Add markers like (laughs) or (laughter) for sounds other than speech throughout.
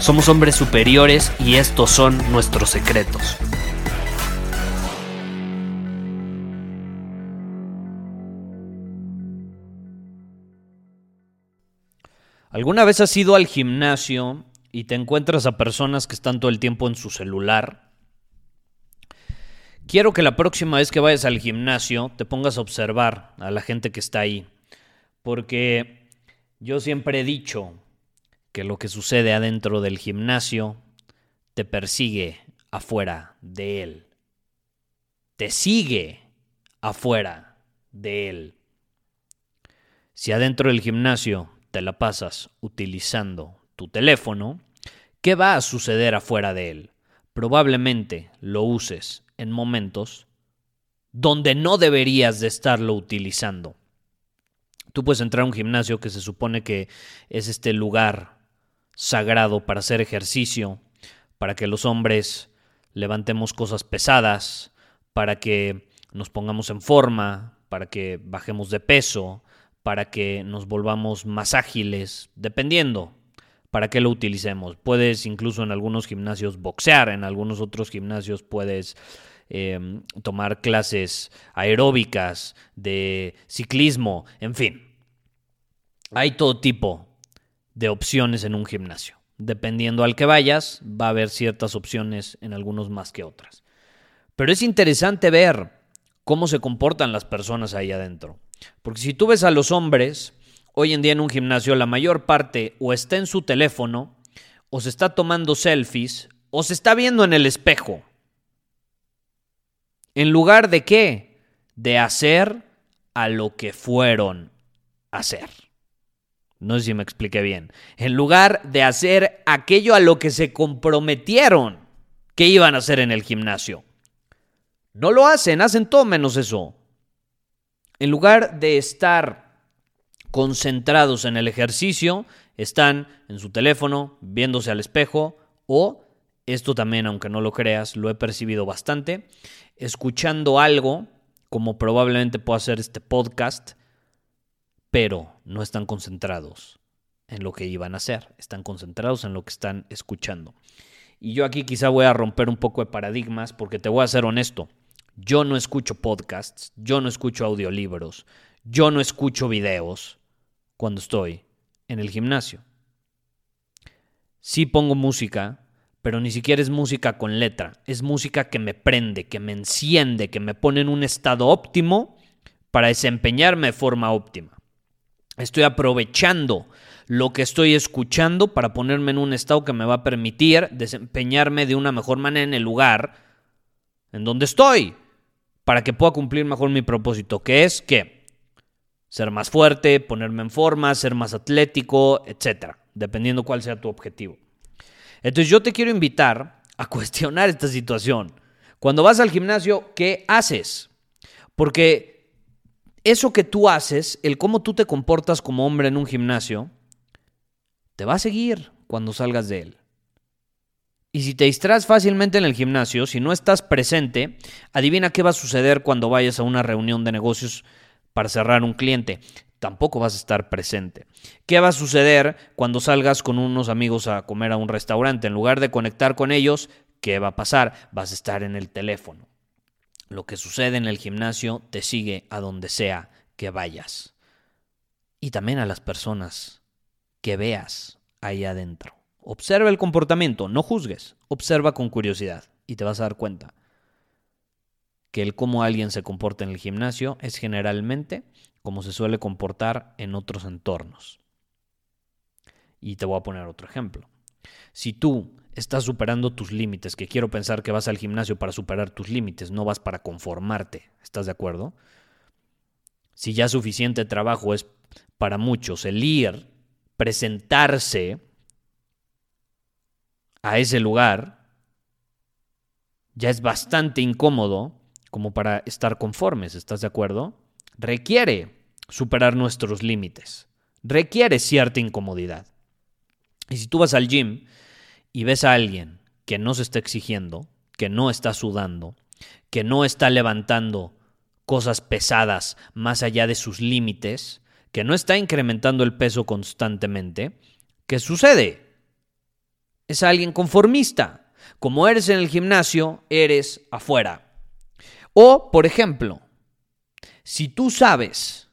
Somos hombres superiores y estos son nuestros secretos. ¿Alguna vez has ido al gimnasio y te encuentras a personas que están todo el tiempo en su celular? Quiero que la próxima vez que vayas al gimnasio te pongas a observar a la gente que está ahí, porque yo siempre he dicho que lo que sucede adentro del gimnasio te persigue afuera de él, te sigue afuera de él. Si adentro del gimnasio te la pasas utilizando tu teléfono, ¿qué va a suceder afuera de él? Probablemente lo uses en momentos donde no deberías de estarlo utilizando. Tú puedes entrar a un gimnasio que se supone que es este lugar sagrado para hacer ejercicio, para que los hombres levantemos cosas pesadas, para que nos pongamos en forma, para que bajemos de peso, para que nos volvamos más ágiles, dependiendo para qué lo utilicemos. Puedes incluso en algunos gimnasios boxear, en algunos otros gimnasios puedes em, tomar clases aeróbicas, de ciclismo, en fin. Hay todo tipo de opciones en un gimnasio. Dependiendo al que vayas, va a haber ciertas opciones en algunos más que otras. Pero es interesante ver cómo se comportan las personas ahí adentro. Porque si tú ves a los hombres, hoy en día en un gimnasio, la mayor parte o está en su teléfono, o se está tomando selfies, o se está viendo en el espejo. En lugar de qué? De hacer a lo que fueron a hacer. No sé si me expliqué bien. En lugar de hacer aquello a lo que se comprometieron que iban a hacer en el gimnasio. No lo hacen, hacen todo menos eso. En lugar de estar concentrados en el ejercicio, están en su teléfono, viéndose al espejo o, esto también, aunque no lo creas, lo he percibido bastante, escuchando algo, como probablemente pueda ser este podcast, pero no están concentrados en lo que iban a hacer, están concentrados en lo que están escuchando. Y yo aquí quizá voy a romper un poco de paradigmas porque te voy a ser honesto. Yo no escucho podcasts, yo no escucho audiolibros, yo no escucho videos cuando estoy en el gimnasio. Sí pongo música, pero ni siquiera es música con letra, es música que me prende, que me enciende, que me pone en un estado óptimo para desempeñarme de forma óptima. Estoy aprovechando lo que estoy escuchando para ponerme en un estado que me va a permitir desempeñarme de una mejor manera en el lugar en donde estoy para que pueda cumplir mejor mi propósito, que es que ser más fuerte, ponerme en forma, ser más atlético, etcétera, dependiendo cuál sea tu objetivo. Entonces yo te quiero invitar a (laughs) cuestionar esta situación. Cuando vas al gimnasio, ¿qué haces? Porque eso que tú haces, el cómo tú te comportas como hombre en un gimnasio, te va a seguir cuando salgas de él. Y si te distraes fácilmente en el gimnasio, si no estás presente, adivina qué va a suceder cuando vayas a una reunión de negocios para cerrar un cliente. Tampoco vas a estar presente. ¿Qué va a suceder cuando salgas con unos amigos a comer a un restaurante? En lugar de conectar con ellos, ¿qué va a pasar? Vas a estar en el teléfono. Lo que sucede en el gimnasio te sigue a donde sea que vayas. Y también a las personas que veas ahí adentro. Observa el comportamiento, no juzgues, observa con curiosidad y te vas a dar cuenta que el cómo alguien se comporta en el gimnasio es generalmente como se suele comportar en otros entornos. Y te voy a poner otro ejemplo. Si tú estás superando tus límites, que quiero pensar que vas al gimnasio para superar tus límites, no vas para conformarte, ¿estás de acuerdo? Si ya suficiente trabajo es para muchos el ir, presentarse a ese lugar, ya es bastante incómodo como para estar conformes, ¿estás de acuerdo? Requiere superar nuestros límites, requiere cierta incomodidad. Y si tú vas al gym y ves a alguien que no se está exigiendo, que no está sudando, que no está levantando cosas pesadas más allá de sus límites, que no está incrementando el peso constantemente, ¿qué sucede? Es alguien conformista. Como eres en el gimnasio, eres afuera. O, por ejemplo, si tú sabes,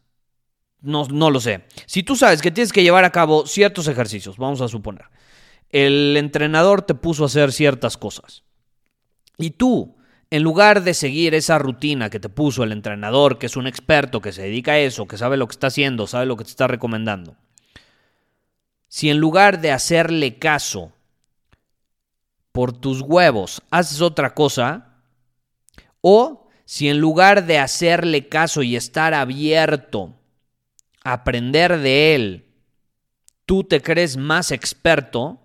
no, no lo sé, si tú sabes que tienes que llevar a cabo ciertos ejercicios, vamos a suponer, el entrenador te puso a hacer ciertas cosas. Y tú, en lugar de seguir esa rutina que te puso el entrenador, que es un experto, que se dedica a eso, que sabe lo que está haciendo, sabe lo que te está recomendando, si en lugar de hacerle caso por tus huevos haces otra cosa, o si en lugar de hacerle caso y estar abierto a aprender de él, tú te crees más experto,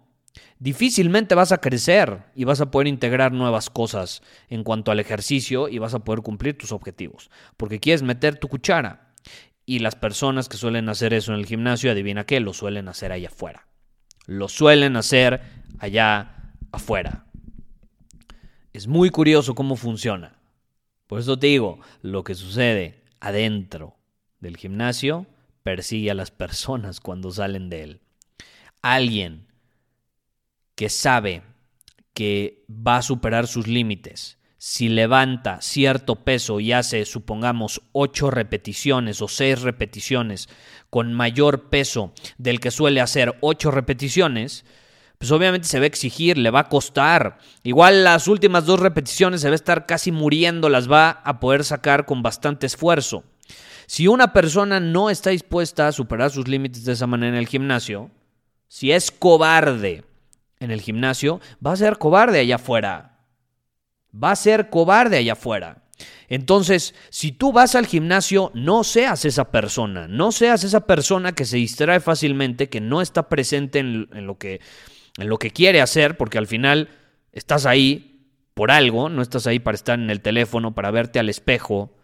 difícilmente vas a crecer y vas a poder integrar nuevas cosas en cuanto al ejercicio y vas a poder cumplir tus objetivos, porque quieres meter tu cuchara. Y las personas que suelen hacer eso en el gimnasio, adivina qué, lo suelen hacer allá afuera. Lo suelen hacer allá afuera. Es muy curioso cómo funciona. Por eso te digo, lo que sucede adentro del gimnasio persigue a las personas cuando salen de él. Alguien que sabe que va a superar sus límites, si levanta cierto peso y hace, supongamos, ocho repeticiones o seis repeticiones con mayor peso del que suele hacer ocho repeticiones, pues obviamente se va a exigir, le va a costar. Igual las últimas dos repeticiones se va a estar casi muriendo, las va a poder sacar con bastante esfuerzo. Si una persona no está dispuesta a superar sus límites de esa manera en el gimnasio, si es cobarde en el gimnasio, va a ser cobarde allá afuera. Va a ser cobarde allá afuera. Entonces, si tú vas al gimnasio, no seas esa persona, no seas esa persona que se distrae fácilmente, que no está presente en, lo, que, en lo que quiere hacer, porque al final estás ahí por algo, no estás ahí para estar en el teléfono, para verte al espejo,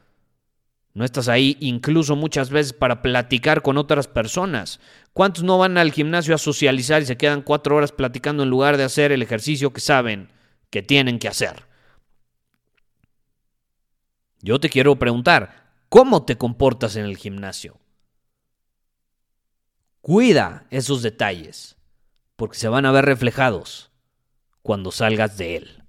no estás ahí incluso muchas veces para platicar con otras personas. ¿Cuántos no van al gimnasio a socializar y se quedan cuatro horas platicando en lugar de hacer el ejercicio que saben que tienen que hacer? Yo te quiero preguntar, ¿cómo te comportas en el gimnasio? Cuida esos detalles, porque se van a ver reflejados cuando salgas de él.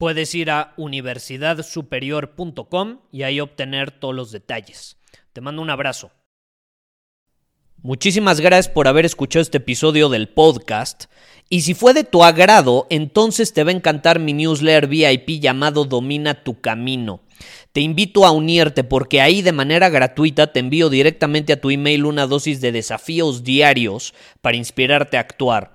Puedes ir a universidadsuperior.com y ahí obtener todos los detalles. Te mando un abrazo. Muchísimas gracias por haber escuchado este episodio del podcast. Y si fue de tu agrado, entonces te va a encantar mi newsletter VIP llamado Domina tu Camino. Te invito a unirte porque ahí de manera gratuita te envío directamente a tu email una dosis de desafíos diarios para inspirarte a actuar.